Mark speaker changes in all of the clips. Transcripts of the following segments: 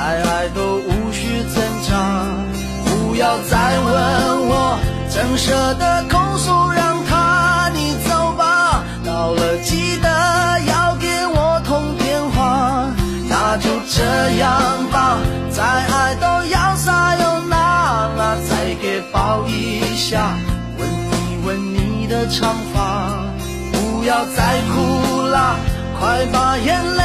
Speaker 1: 再爱都无需挣扎。不要再问我，怎舍得空手让他你走吧。到了记得要给我通电话，那就这样吧。再爱都要撒又那拉，再给抱一下，吻一吻你的长发。不要再哭了，快把眼泪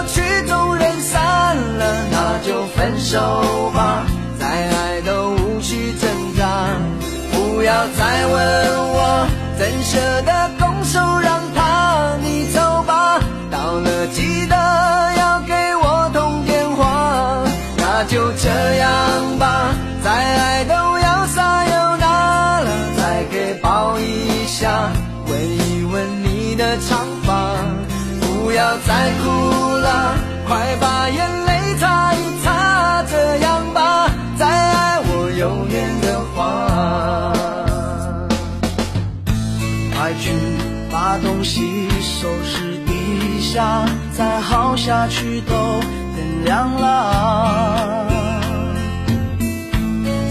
Speaker 2: 分手吧，再爱都无需挣扎。不要再问我，怎舍得拱手让他你走吧。到了记得要给我通电话，那就这样吧，再爱都要撒又那了，再给抱一下，吻一吻你的长发。不要再哭了，快
Speaker 1: 下，再耗下去都天亮了。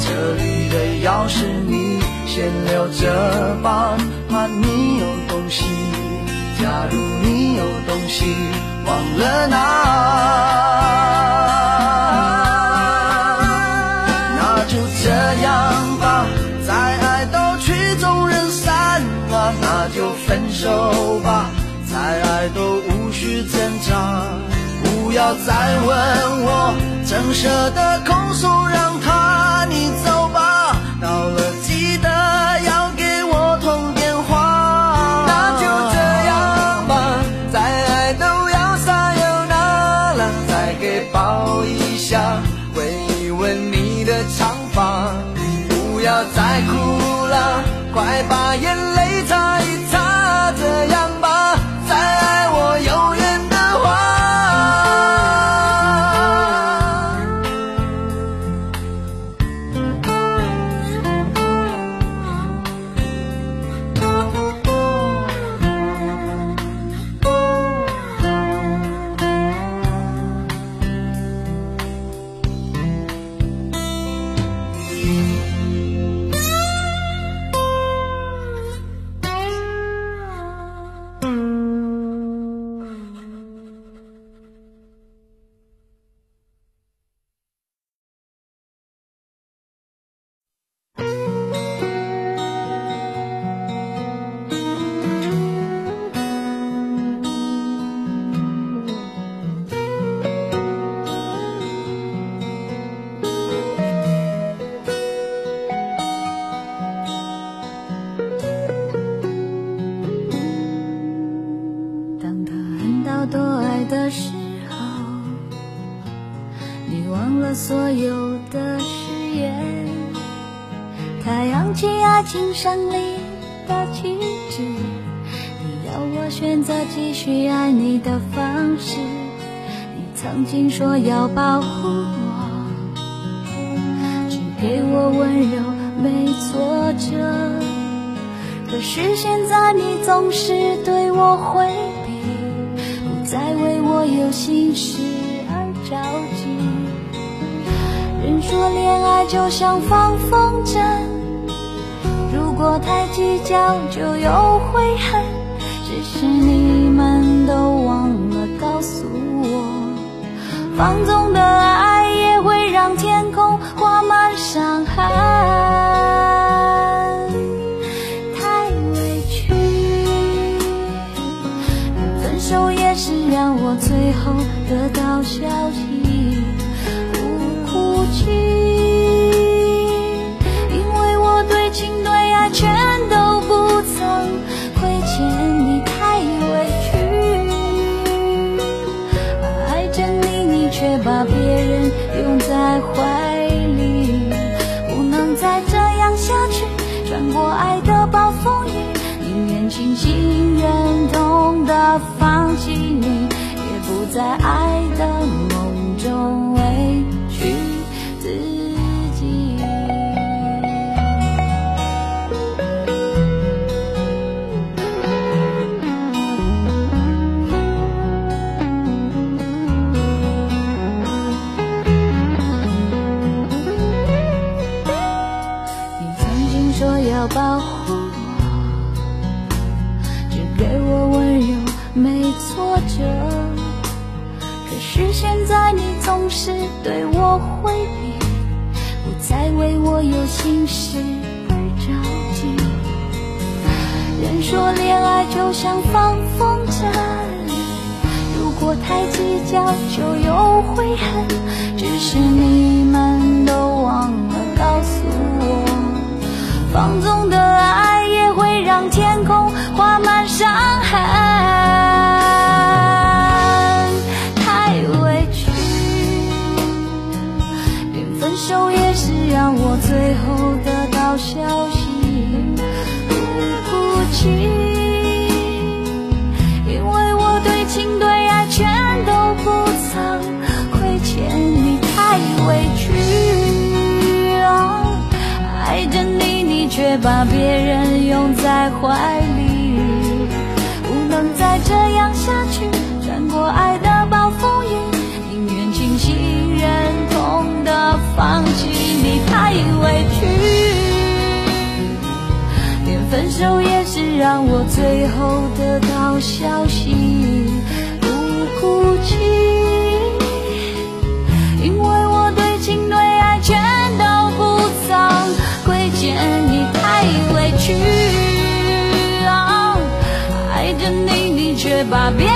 Speaker 1: 这里的钥匙你先留着吧，怕你有东西。假如你有东西忘了拿，那就这样吧，再爱都曲终人散了，那就分手吧，挣扎。不要再问我，怎舍得空手让他你走吧。到了
Speaker 3: 起爱情胜利的旗帜，你要我选择继续爱你的方式。你曾经说要保护我，只给我温柔，没挫折。可是现在你总是对我回避，不再为我有心事而着急。人说恋爱就像放风筝，计较就有悔恨。只是你们都忘了告诉我，放纵的爱也会让天空挂满伤痕。太委屈，分手也是让我最后得到消息，不哭泣，在怀里，不能再这样下去，穿过爱的暴风雨，宁愿清醒忍痛的放弃你，也不再爱的是现在你总是对我回避，不再为我有心事而着急。人说恋爱就像放风筝，如果太计较就有悔恨。分手也是让我最后得到消息。对不哭泣，因为我对情对爱全都不曾亏欠你，太委屈。啊爱着你，你却把别人拥在怀里，不能再这样下去，穿过爱的放弃你，太委屈。连分手也是让我最后得到消息，不哭泣，因为我对情对爱全都不曾亏欠你，太委屈。啊爱着你，你却把别